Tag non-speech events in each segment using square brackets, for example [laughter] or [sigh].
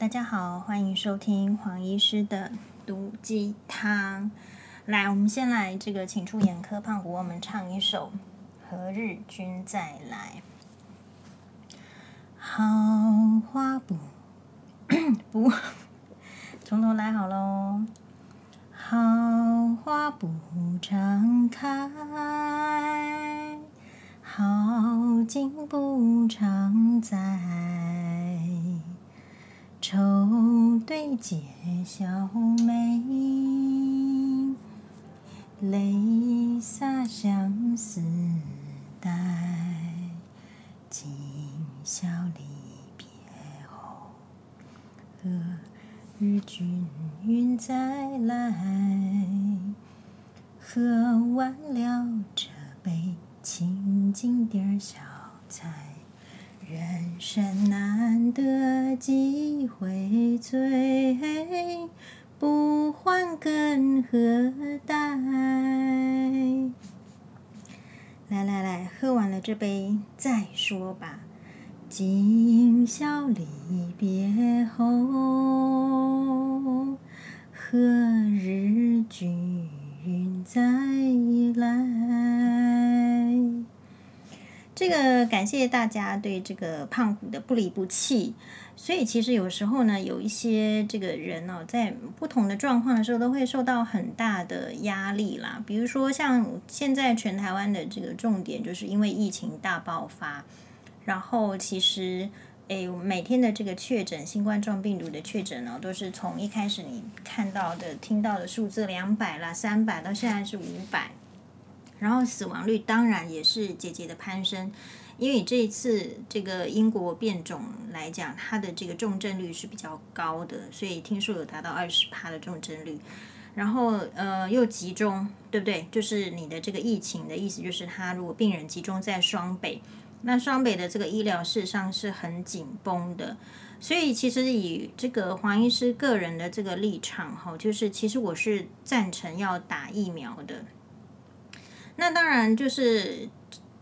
大家好，欢迎收听黄医师的毒鸡汤。来，我们先来这个，请出眼科胖虎，我们唱一首《何日君再来》。好花不 [coughs] 不，[laughs] 从头来好喽。好花不常开，好景不常在。愁对解笑眉，泪洒相思带。今宵离别后，何日君再来？喝完了这杯，请进点小菜。人生难得几回醉，不欢更何待？来来来，喝完了这杯再说吧。今宵离别后，何日君再来？这个感谢大家对这个胖虎的不离不弃，所以其实有时候呢，有一些这个人哦，在不同的状况的时候，都会受到很大的压力啦。比如说像现在全台湾的这个重点，就是因为疫情大爆发，然后其实诶，每天的这个确诊新冠状病毒的确诊呢，都是从一开始你看到的、听到的数字两百啦、三百，到现在是五百。然后死亡率当然也是节节的攀升，因为这一次这个英国变种来讲，它的这个重症率是比较高的，所以听说有达到二十趴的重症率。然后呃又集中，对不对？就是你的这个疫情的意思，就是它如果病人集中在双北，那双北的这个医疗事实上是很紧绷的。所以其实以这个黄医师个人的这个立场哈，就是其实我是赞成要打疫苗的。那当然就是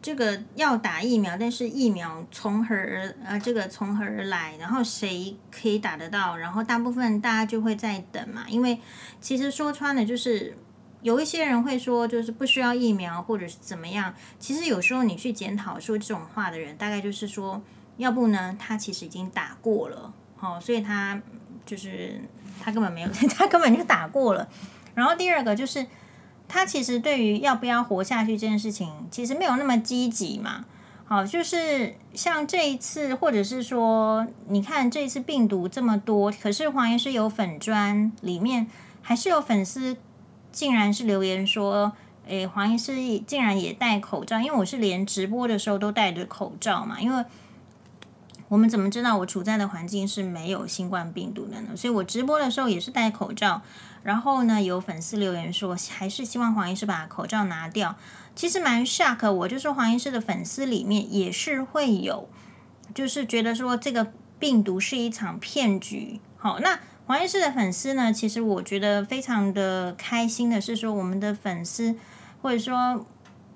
这个要打疫苗，但是疫苗从何而呃，这个从何而来？然后谁可以打得到？然后大部分大家就会在等嘛，因为其实说穿了就是有一些人会说就是不需要疫苗或者是怎么样。其实有时候你去检讨说这种话的人，大概就是说，要不呢他其实已经打过了，哦，所以他就是他根本没有，[laughs] 他根本就打过了。然后第二个就是。他其实对于要不要活下去这件事情，其实没有那么积极嘛。好，就是像这一次，或者是说，你看这一次病毒这么多，可是黄医师有粉专里面还是有粉丝，竟然是留言说，诶，黄医师竟然也戴口罩，因为我是连直播的时候都戴着口罩嘛，因为我们怎么知道我处在的环境是没有新冠病毒的呢？所以我直播的时候也是戴口罩。然后呢，有粉丝留言说，还是希望黄医师把口罩拿掉。其实蛮 shock，我就说黄医师的粉丝里面也是会有，就是觉得说这个病毒是一场骗局。好，那黄医师的粉丝呢，其实我觉得非常的开心的是说，我们的粉丝或者说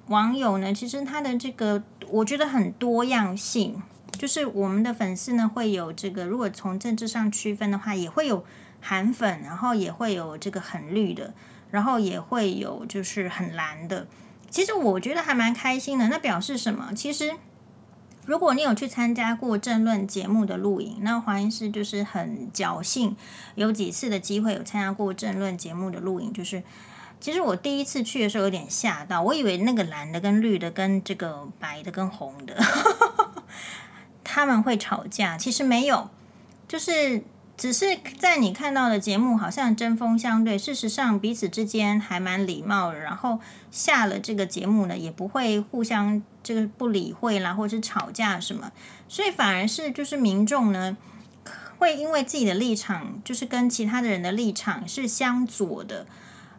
网友呢，其实他的这个我觉得很多样性，就是我们的粉丝呢会有这个，如果从政治上区分的话，也会有。韩粉，然后也会有这个很绿的，然后也会有就是很蓝的。其实我觉得还蛮开心的。那表示什么？其实如果你有去参加过政论节目的录影，那华医师就是很侥幸，有几次的机会有参加过政论节目的录影。就是其实我第一次去的时候有点吓到，我以为那个蓝的跟绿的跟这个白的跟红的他们会吵架，其实没有，就是。只是在你看到的节目好像针锋相对，事实上彼此之间还蛮礼貌的。然后下了这个节目呢，也不会互相这个不理会啦，或者是吵架什么。所以反而是就是民众呢，会因为自己的立场就是跟其他的人的立场是相左的，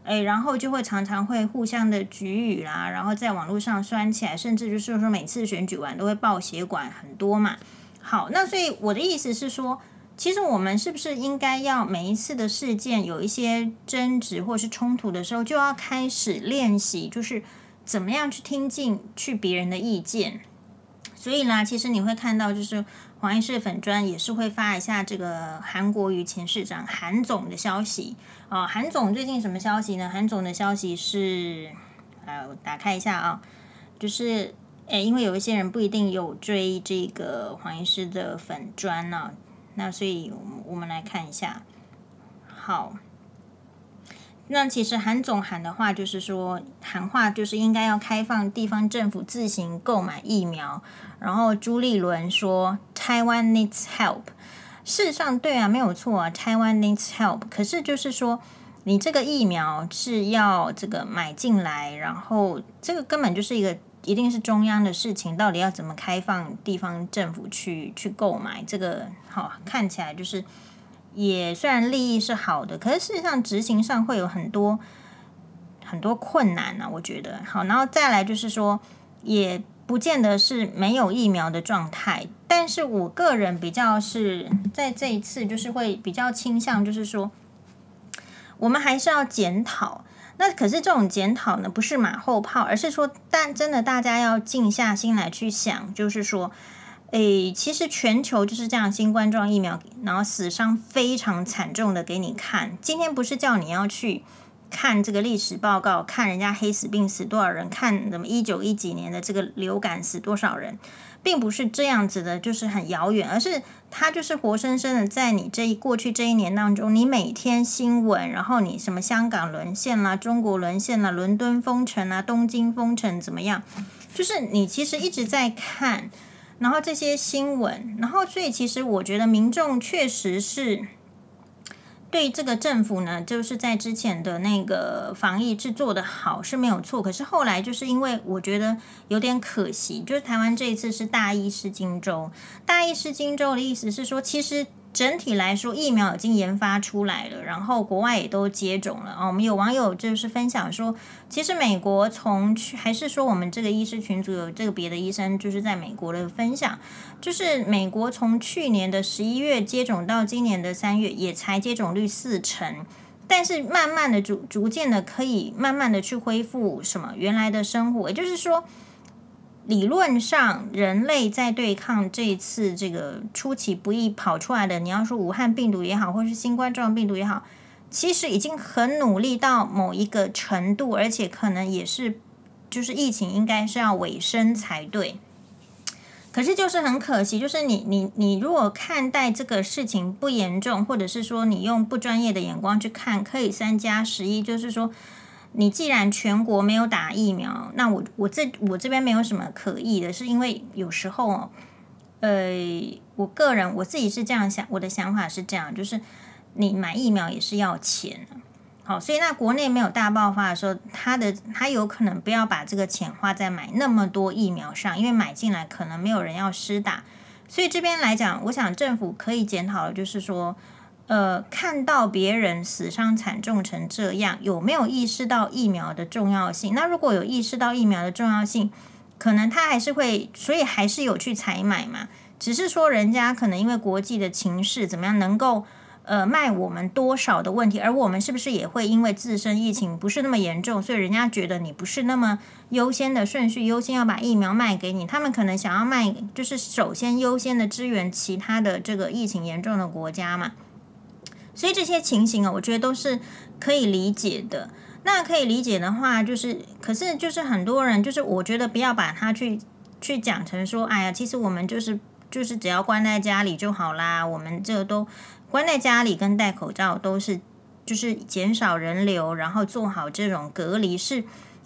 诶，然后就会常常会互相的举语啦，然后在网络上酸起来，甚至就是说每次选举完都会爆血管很多嘛。好，那所以我的意思是说。其实我们是不是应该要每一次的事件有一些争执或是冲突的时候，就要开始练习，就是怎么样去听进去别人的意见？所以呢，其实你会看到，就是黄医师粉砖也是会发一下这个韩国瑜前市长韩总的消息啊。韩总最近什么消息呢？韩总的消息是，呃，我打开一下啊，就是，诶，因为有一些人不一定有追这个黄医师的粉砖呢，那所以我们来看一下。好，那其实韩总喊的话就是说，喊话就是应该要开放地方政府自行购买疫苗。然后朱立伦说：“Taiwan needs help。”事实上，对啊，没有错啊，Taiwan needs help。可是就是说，你这个疫苗是要这个买进来，然后这个根本就是一个一定是中央的事情，到底要怎么开放地方政府去去购买？这个好看起来就是也虽然利益是好的，可是事实上执行上会有很多很多困难呢、啊。我觉得好，然后再来就是说也。不见得是没有疫苗的状态，但是我个人比较是在这一次就是会比较倾向，就是说我们还是要检讨。那可是这种检讨呢，不是马后炮，而是说，但真的大家要静下心来去想，就是说，诶，其实全球就是这样，新冠状疫苗，然后死伤非常惨重的给你看。今天不是叫你要去。看这个历史报告，看人家黑死病死多少人，看什么一九一几年的这个流感死多少人，并不是这样子的，就是很遥远，而是它就是活生生的在你这一过去这一年当中，你每天新闻，然后你什么香港沦陷啦，中国沦陷啦，伦敦封城啊，东京封城怎么样？就是你其实一直在看，然后这些新闻，然后所以其实我觉得民众确实是。对这个政府呢，就是在之前的那个防疫是做的好是没有错，可是后来就是因为我觉得有点可惜，就是台湾这一次是大意失荆州，大意失荆州的意思是说，其实。整体来说，疫苗已经研发出来了，然后国外也都接种了啊。我们有网友就是分享说，其实美国从去还是说我们这个医师群组有这个别的医生就是在美国的分享，就是美国从去年的十一月接种到今年的三月，也才接种率四成，但是慢慢的逐逐渐的可以慢慢的去恢复什么原来的生活，也就是说。理论上，人类在对抗这一次这个出其不意跑出来的，你要说武汉病毒也好，或者是新冠状病毒也好，其实已经很努力到某一个程度，而且可能也是，就是疫情应该是要尾声才对。可是就是很可惜，就是你你你如果看待这个事情不严重，或者是说你用不专业的眼光去看，可以三加十一，就是说。你既然全国没有打疫苗，那我我这我这边没有什么可议的，是因为有时候，呃，我个人我自己是这样想，我的想法是这样，就是你买疫苗也是要钱，好，所以那国内没有大爆发的时候，他的他有可能不要把这个钱花在买那么多疫苗上，因为买进来可能没有人要施打，所以这边来讲，我想政府可以检讨的就是说。呃，看到别人死伤惨重成这样，有没有意识到疫苗的重要性？那如果有意识到疫苗的重要性，可能他还是会，所以还是有去采买嘛。只是说人家可能因为国际的情势怎么样，能够呃卖我们多少的问题，而我们是不是也会因为自身疫情不是那么严重，所以人家觉得你不是那么优先的顺序，优先要把疫苗卖给你？他们可能想要卖，就是首先优先的支援其他的这个疫情严重的国家嘛。所以这些情形啊，我觉得都是可以理解的。那可以理解的话，就是，可是就是很多人，就是我觉得不要把它去去讲成说，哎呀，其实我们就是就是只要关在家里就好啦。我们这都关在家里跟戴口罩都是就是减少人流，然后做好这种隔离是。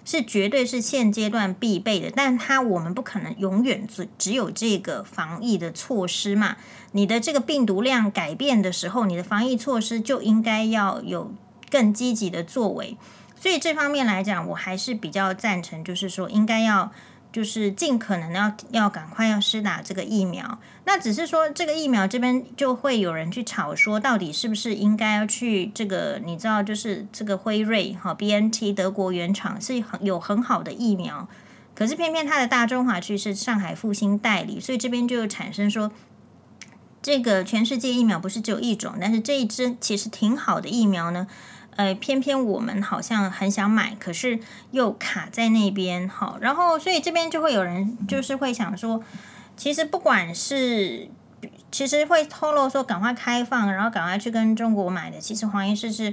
是绝对是现阶段必备的，但它我们不可能永远只只有这个防疫的措施嘛。你的这个病毒量改变的时候，你的防疫措施就应该要有更积极的作为。所以这方面来讲，我还是比较赞成，就是说应该要。就是尽可能要要赶快要施打这个疫苗，那只是说这个疫苗这边就会有人去吵说，到底是不是应该要去这个？你知道，就是这个辉瑞哈 BNT 德国原厂是很有很好的疫苗，可是偏偏它的大中华区是上海复星代理，所以这边就产生说，这个全世界疫苗不是只有一种，但是这一支其实挺好的疫苗呢。呃，偏偏我们好像很想买，可是又卡在那边，好，然后所以这边就会有人就是会想说，其实不管是其实会透露说赶快开放，然后赶快去跟中国买的。其实黄医师是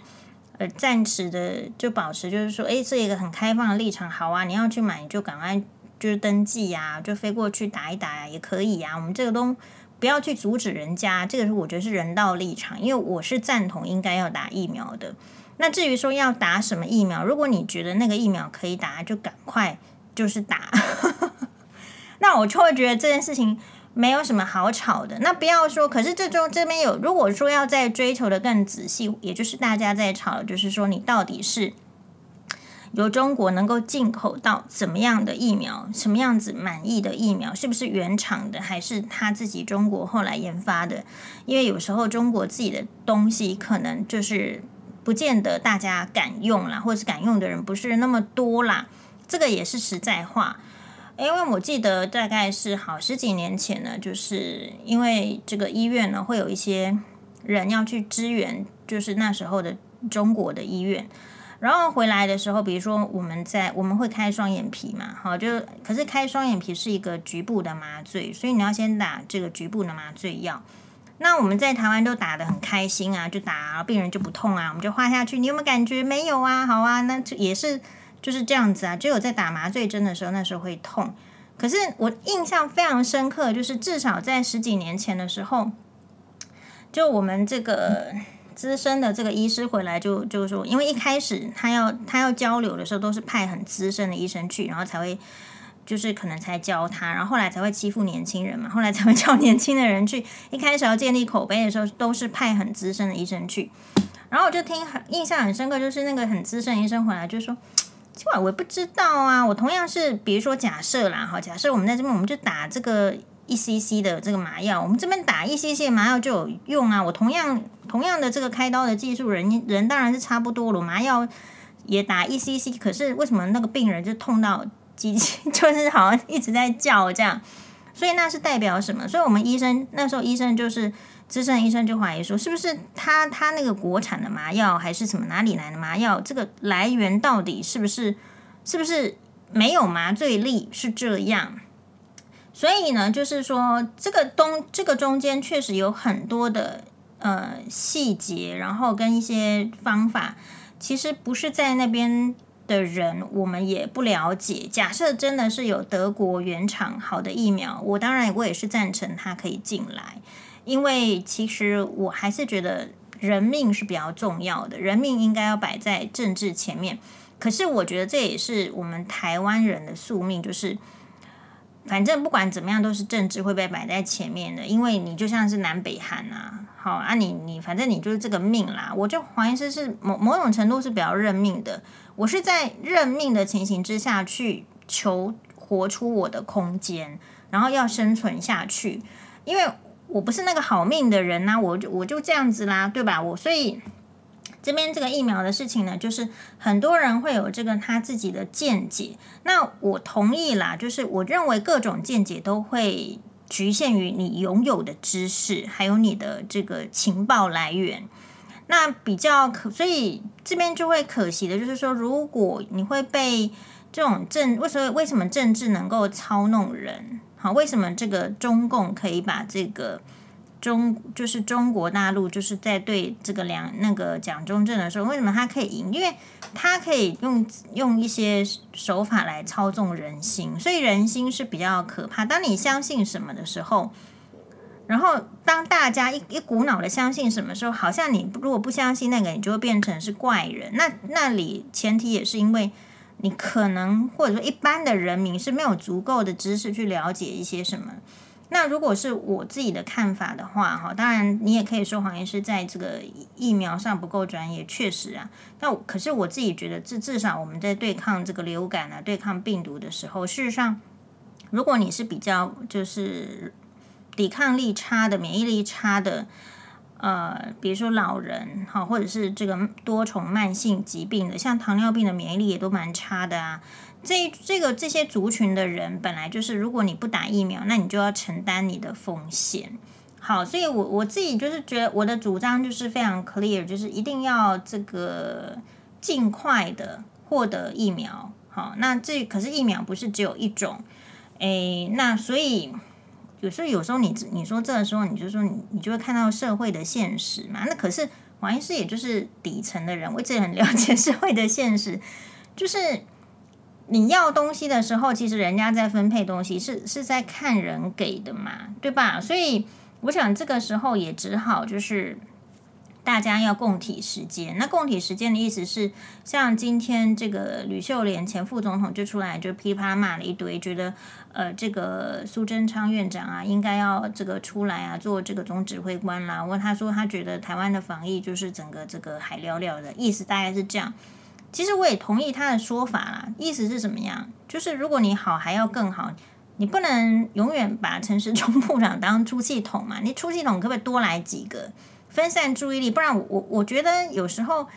呃暂时的就保持，就是说，诶，这一个很开放的立场，好啊，你要去买你就赶快就是登记呀、就飞过去打一打呀、也可以呀、啊。我们这个都不要去阻止人家，这个是我觉得是人道立场，因为我是赞同应该要打疫苗的。那至于说要打什么疫苗，如果你觉得那个疫苗可以打，就赶快就是打。[laughs] 那我就会觉得这件事情没有什么好吵的。那不要说，可是这中这边有，如果说要再追求的更仔细，也就是大家在吵，就是说你到底是由中国能够进口到怎么样的疫苗，什么样子满意的疫苗，是不是原厂的，还是他自己中国后来研发的？因为有时候中国自己的东西可能就是。不见得大家敢用啦，或者是敢用的人不是那么多啦，这个也是实在话。因为我记得大概是好十几年前呢，就是因为这个医院呢会有一些人要去支援，就是那时候的中国的医院，然后回来的时候，比如说我们在我们会开双眼皮嘛，好，就可是开双眼皮是一个局部的麻醉，所以你要先打这个局部的麻醉药。那我们在台湾都打得很开心啊，就打病人就不痛啊，我们就画下去。你有没有感觉？没有啊，好啊，那也是就是这样子啊。只有在打麻醉针的时候，那时候会痛。可是我印象非常深刻，就是至少在十几年前的时候，就我们这个资深的这个医师回来就就是说，因为一开始他要他要交流的时候，都是派很资深的医生去，然后才会。就是可能才教他，然后后来才会欺负年轻人嘛，后来才会叫 [laughs] 年轻的人去。一开始要建立口碑的时候，都是派很资深的医生去。然后我就听很印象很深刻，就是那个很资深医生回来就说：“今晚我不知道啊，我同样是，比如说假设啦，哈，假设我们在这边，我们就打这个一 cc 的这个麻药，我们这边打一 cc 麻药就有用啊。我同样同样的这个开刀的技术，人人当然是差不多了，麻药也打一 cc，可是为什么那个病人就痛到？”机器 [laughs] 就是好像一直在叫这样，所以那是代表什么？所以我们医生那时候医生就是资深医生就怀疑说，是不是他他那个国产的麻药还是什么哪里来的麻药？这个来源到底是不是是不是没有麻醉力？是这样？所以呢，就是说这个东这个中间确实有很多的呃细节，然后跟一些方法，其实不是在那边。的人，我们也不了解。假设真的是有德国原厂好的疫苗，我当然我也是赞成他可以进来，因为其实我还是觉得人命是比较重要的，人命应该要摆在政治前面。可是我觉得这也是我们台湾人的宿命，就是反正不管怎么样，都是政治会被摆在前面的，因为你就像是南北韩啊，好啊，你你反正你就是这个命啦。我就怀疑是是某某种程度是比较认命的。我是在认命的情形之下去求活出我的空间，然后要生存下去，因为我不是那个好命的人呐、我就我就这样子啦，对吧？我所以这边这个疫苗的事情呢，就是很多人会有这个他自己的见解，那我同意啦，就是我认为各种见解都会局限于你拥有的知识，还有你的这个情报来源。那比较可，所以这边就会可惜的，就是说，如果你会被这种政，为什么为什么政治能够操弄人？好，为什么这个中共可以把这个中，就是中国大陆，就是在对这个两那个蒋中正的时候，为什么他可以赢？因为他可以用用一些手法来操纵人心，所以人心是比较可怕。当你相信什么的时候。然后，当大家一一股脑的相信什么时候，好像你如果不相信那个，你就会变成是怪人。那那里前提也是因为你可能或者说一般的人民是没有足够的知识去了解一些什么。那如果是我自己的看法的话，哈，当然你也可以说黄医师在这个疫苗上不够专业，确实啊。那可是我自己觉得，至至少我们在对抗这个流感啊、对抗病毒的时候，事实上，如果你是比较就是。抵抗力差的、免疫力差的，呃，比如说老人，哈，或者是这个多重慢性疾病的，像糖尿病的免疫力也都蛮差的啊。这这个这些族群的人，本来就是，如果你不打疫苗，那你就要承担你的风险。好，所以我我自己就是觉得我的主张就是非常 clear，就是一定要这个尽快的获得疫苗。好，那这可是疫苗不是只有一种，诶，那所以。有时候有时候你你说这个时候，你就说你你就会看到社会的现实嘛。那可是王医师也就是底层的人，我一直很了解 [laughs] 社会的现实，就是你要东西的时候，其实人家在分配东西是是在看人给的嘛，对吧？所以我想这个时候也只好就是。大家要共体时间。那共体时间的意思是，像今天这个吕秀莲前副总统就出来就噼啪骂了一堆，觉得呃这个苏贞昌院长啊应该要这个出来啊做这个总指挥官啦。问他说他觉得台湾的防疫就是整个这个海聊聊的意思大概是这样。其实我也同意他的说法啦，意思是什么样？就是如果你好还要更好，你不能永远把陈时中 [laughs] 部长当出气筒嘛？你出气筒可不可以多来几个？分散注意力，不然我我我觉得有时候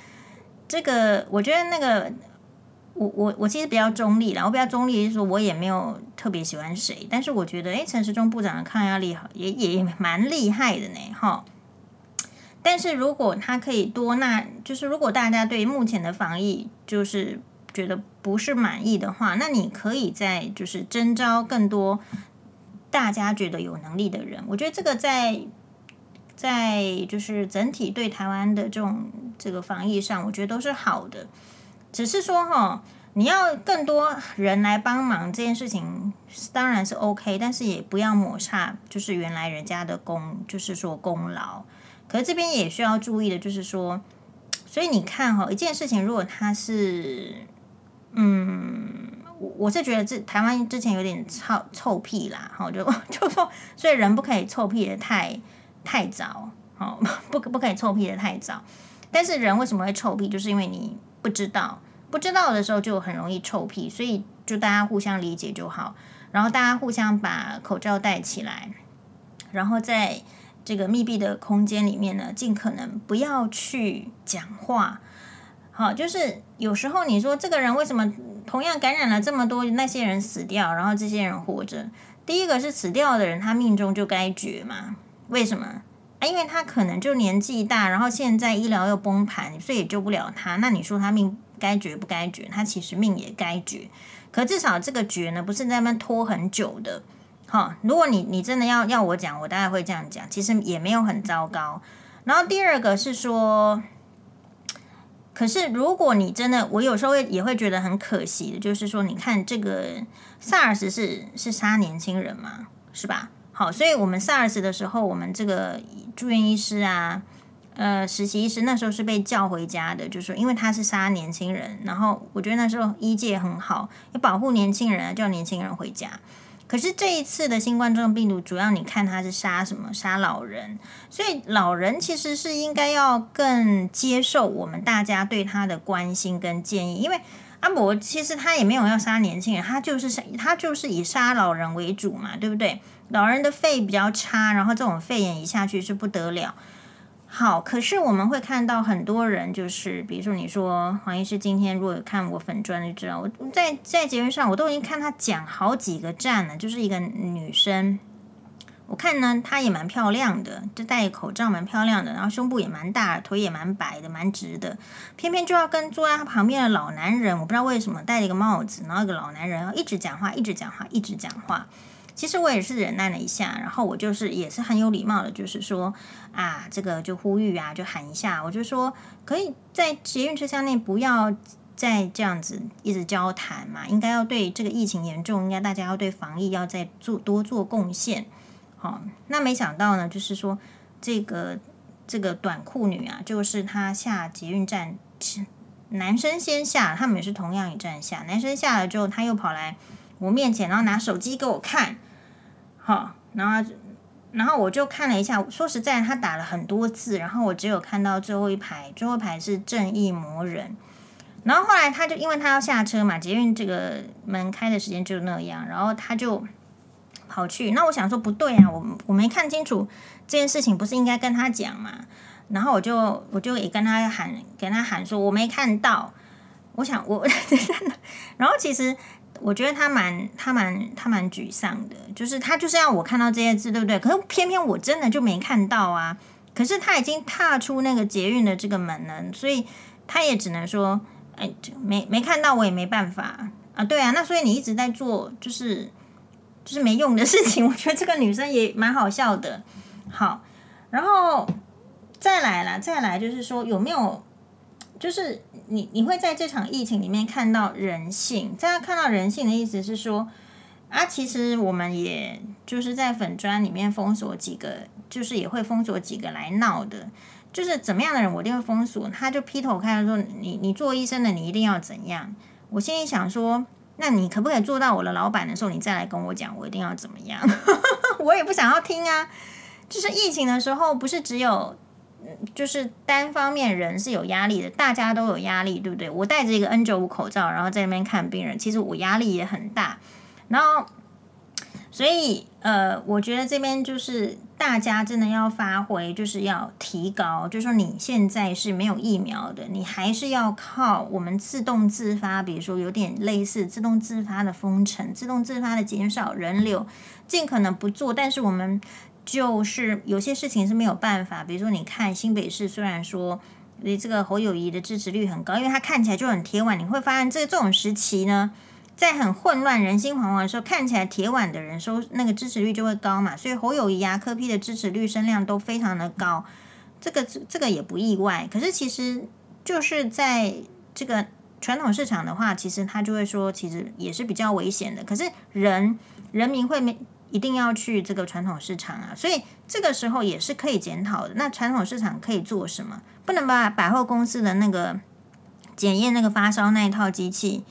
这个，我觉得那个，我我我其实比较中立啦，我比较中立，就是说我也没有特别喜欢谁，但是我觉得，哎，陈时中部长的抗压力好，也也蛮厉害的呢，哈。但是如果他可以多，那就是如果大家对目前的防疫就是觉得不是满意的话，那你可以在就是征召更多大家觉得有能力的人，我觉得这个在。在就是整体对台湾的这种这个防疫上，我觉得都是好的。只是说哈，你要更多人来帮忙这件事情，当然是 OK，但是也不要抹煞就是原来人家的功，就是说功劳。可是这边也需要注意的，就是说，所以你看哈，一件事情如果它是，嗯，我我是觉得这台湾之前有点臭臭屁啦，哈，就 [laughs] 就说，所以人不可以臭屁的太。太早，哦，[laughs] 不不可以臭屁的太早。但是人为什么会臭屁？就是因为你不知道，不知道的时候就很容易臭屁。所以就大家互相理解就好，然后大家互相把口罩戴起来，然后在这个密闭的空间里面呢，尽可能不要去讲话。好，就是有时候你说这个人为什么同样感染了这么多，那些人死掉，然后这些人活着？第一个是死掉的人，他命中就该绝嘛。为什么啊？因为他可能就年纪大，然后现在医疗又崩盘，所以也救不了他。那你说他命该绝不该绝？他其实命也该绝。可至少这个绝呢，不是在那边拖很久的。好，如果你你真的要要我讲，我大概会这样讲，其实也没有很糟糕。然后第二个是说，可是如果你真的，我有时候会也会觉得很可惜的，就是说，你看这个 SARS 是是杀年轻人嘛，是吧？好，所以我们 SARS 的时候，我们这个住院医师啊，呃，实习医师那时候是被叫回家的，就是因为他是杀年轻人，然后我觉得那时候医界很好，要保护年轻人啊，叫年轻人回家。可是这一次的新冠状病毒，主要你看他是杀什么？杀老人，所以老人其实是应该要更接受我们大家对他的关心跟建议，因为阿伯其实他也没有要杀年轻人，他就是杀他就是以杀老人为主嘛，对不对？老人的肺比较差，然后这种肺炎一下去是不得了。好，可是我们会看到很多人，就是比如说你说黄医师今天如果看我粉专就知道，我在在节目上我都已经看他讲好几个站了，就是一个女生，我看呢她也蛮漂亮的，就戴口罩蛮漂亮的，然后胸部也蛮大，腿也蛮白的，蛮直的，偏偏就要跟坐在她旁边的老男人，我不知道为什么戴了一个帽子，然后一个老男人要一直讲话，一直讲话，一直讲话。其实我也是忍耐了一下，然后我就是也是很有礼貌的，就是说啊，这个就呼吁啊，就喊一下，我就说可以在捷运车厢内不要再这样子一直交谈嘛，应该要对这个疫情严重，应该大家要对防疫要再做多做贡献。好、哦，那没想到呢，就是说这个这个短裤女啊，就是她下捷运站，男生先下，他们也是同样一站下，男生下了之后，他又跑来我面前，然后拿手机给我看。好，然后，然后我就看了一下。说实在，他打了很多字，然后我只有看到最后一排，最后一排是正义魔人。然后后来他就因为他要下车嘛，捷运这个门开的时间就那样，然后他就跑去。那我想说不对啊，我我没看清楚这件事情，不是应该跟他讲嘛？然后我就我就也跟他喊，跟他喊说我没看到。我想我，[laughs] 然后其实。我觉得他蛮他蛮他蛮沮丧的，就是他就是要我看到这些字，对不对？可是偏偏我真的就没看到啊！可是他已经踏出那个捷运的这个门了，所以他也只能说，哎，没没看到，我也没办法啊。对啊，那所以你一直在做，就是就是没用的事情。我觉得这个女生也蛮好笑的。好，然后再来啦，再来就是说有没有，就是你你会在这场疫情里面看到人性。在看到人性的意思是说。啊，其实我们也就是在粉砖里面封锁几个，就是也会封锁几个来闹的，就是怎么样的人我一定会封锁。他就劈头开说：“你你做医生的，你一定要怎样？”我心里想说：“那你可不可以做到我的老板的时候，你再来跟我讲，我一定要怎么样？” [laughs] 我也不想要听啊。就是疫情的时候，不是只有就是单方面人是有压力的，大家都有压力，对不对？我戴着一个 N95 口罩，然后在那边看病人，其实我压力也很大。然后，所以呃，我觉得这边就是大家真的要发挥，就是要提高。就说你现在是没有疫苗的，你还是要靠我们自动自发，比如说有点类似自动自发的封城、自动自发的减少人流，尽可能不做。但是我们就是有些事情是没有办法，比如说你看新北市，虽然说你这个侯友谊的支持率很高，因为他看起来就很铁腕，你会发现这这种时期呢。在很混乱、人心惶惶的时候，看起来铁腕的人收那个支持率就会高嘛，所以侯友谊啊、柯 P 的支持率、声量都非常的高，这个这个也不意外。可是其实就是在这个传统市场的话，其实他就会说，其实也是比较危险的。可是人人民会没一定要去这个传统市场啊，所以这个时候也是可以检讨的。那传统市场可以做什么？不能把百货公司的那个检验那个发烧那一套机器。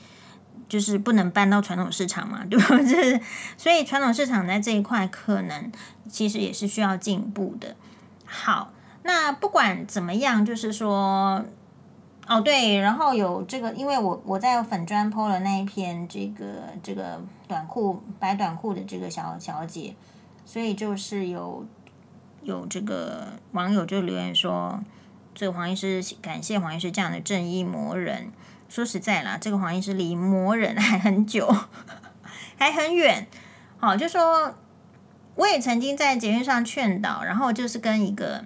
就是不能搬到传统市场嘛，对吧？就是所以传统市场在这一块可能其实也是需要进步的。好，那不管怎么样，就是说，哦对，然后有这个，因为我我在粉砖 po 了那一篇这个这个短裤白短裤的这个小小姐，所以就是有有这个网友就留言说，这个黄医师感谢黄医师这样的正义魔人。说实在啦，这个黄医师离魔人还很久，[laughs] 还很远。好，就说我也曾经在节目上劝导，然后就是跟一个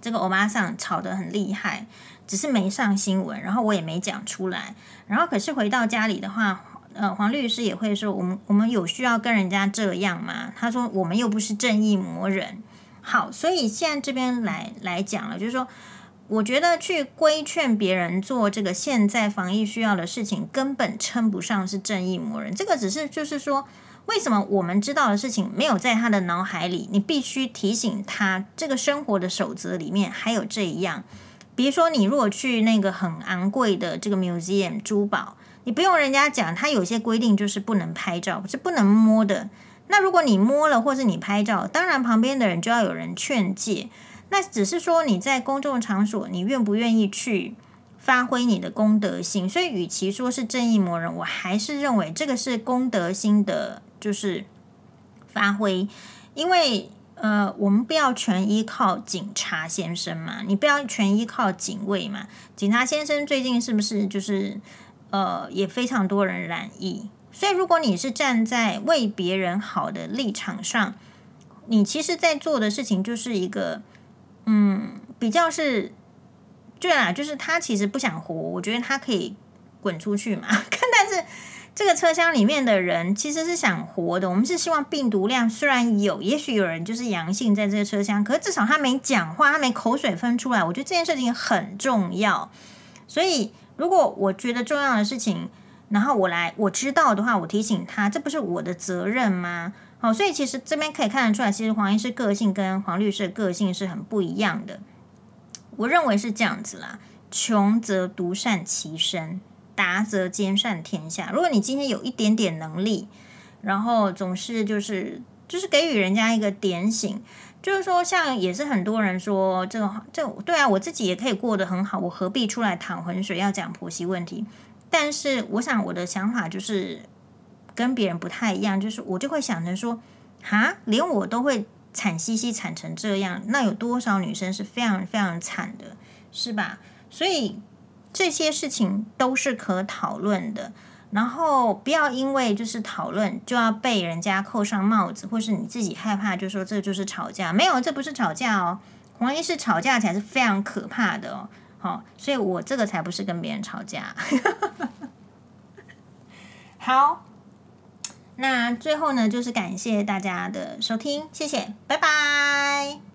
这个欧巴桑吵得很厉害，只是没上新闻，然后我也没讲出来。然后可是回到家里的话，呃，黄律师也会说，我们我们有需要跟人家这样吗？他说我们又不是正义魔人。好，所以现在这边来来讲了，就是说。我觉得去规劝别人做这个现在防疫需要的事情，根本称不上是正义魔人。这个只是就是说，为什么我们知道的事情没有在他的脑海里？你必须提醒他，这个生活的守则里面还有这一样。比如说，你如果去那个很昂贵的这个 museum 珠宝，你不用人家讲，他有些规定就是不能拍照，是不能摸的。那如果你摸了，或是你拍照，当然旁边的人就要有人劝诫。那只是说你在公众场所，你愿不愿意去发挥你的公德心？所以，与其说是正义魔人，我还是认为这个是公德心的，就是发挥。因为呃，我们不要全依靠警察先生嘛，你不要全依靠警卫嘛。警察先生最近是不是就是呃，也非常多人染疫？所以，如果你是站在为别人好的立场上，你其实在做的事情就是一个。嗯，比较是，对啦，就是他其实不想活，我觉得他可以滚出去嘛。[laughs] 但是这个车厢里面的人其实是想活的，我们是希望病毒量虽然有，也许有人就是阳性在这个车厢，可是至少他没讲话，他没口水分出来，我觉得这件事情很重要。所以如果我觉得重要的事情，然后我来我知道的话，我提醒他，这不是我的责任吗？好，所以其实这边可以看得出来，其实黄医师个性跟黄律师的个性是很不一样的。我认为是这样子啦：穷则独善其身，达则兼善天下。如果你今天有一点点能力，然后总是就是就是给予人家一个点醒，就是说，像也是很多人说这个这对啊，我自己也可以过得很好，我何必出来淌浑水要讲婆媳问题？但是我想我的想法就是。跟别人不太一样，就是我就会想着说，哈，连我都会惨兮兮惨成这样，那有多少女生是非常非常惨的，是吧？所以这些事情都是可讨论的，然后不要因为就是讨论就要被人家扣上帽子，或是你自己害怕，就说这就是吵架，没有，这不是吵架哦，黄医师吵架才是非常可怕的哦，好，所以我这个才不是跟别人吵架，[laughs] 好。那最后呢，就是感谢大家的收听，谢谢，拜拜。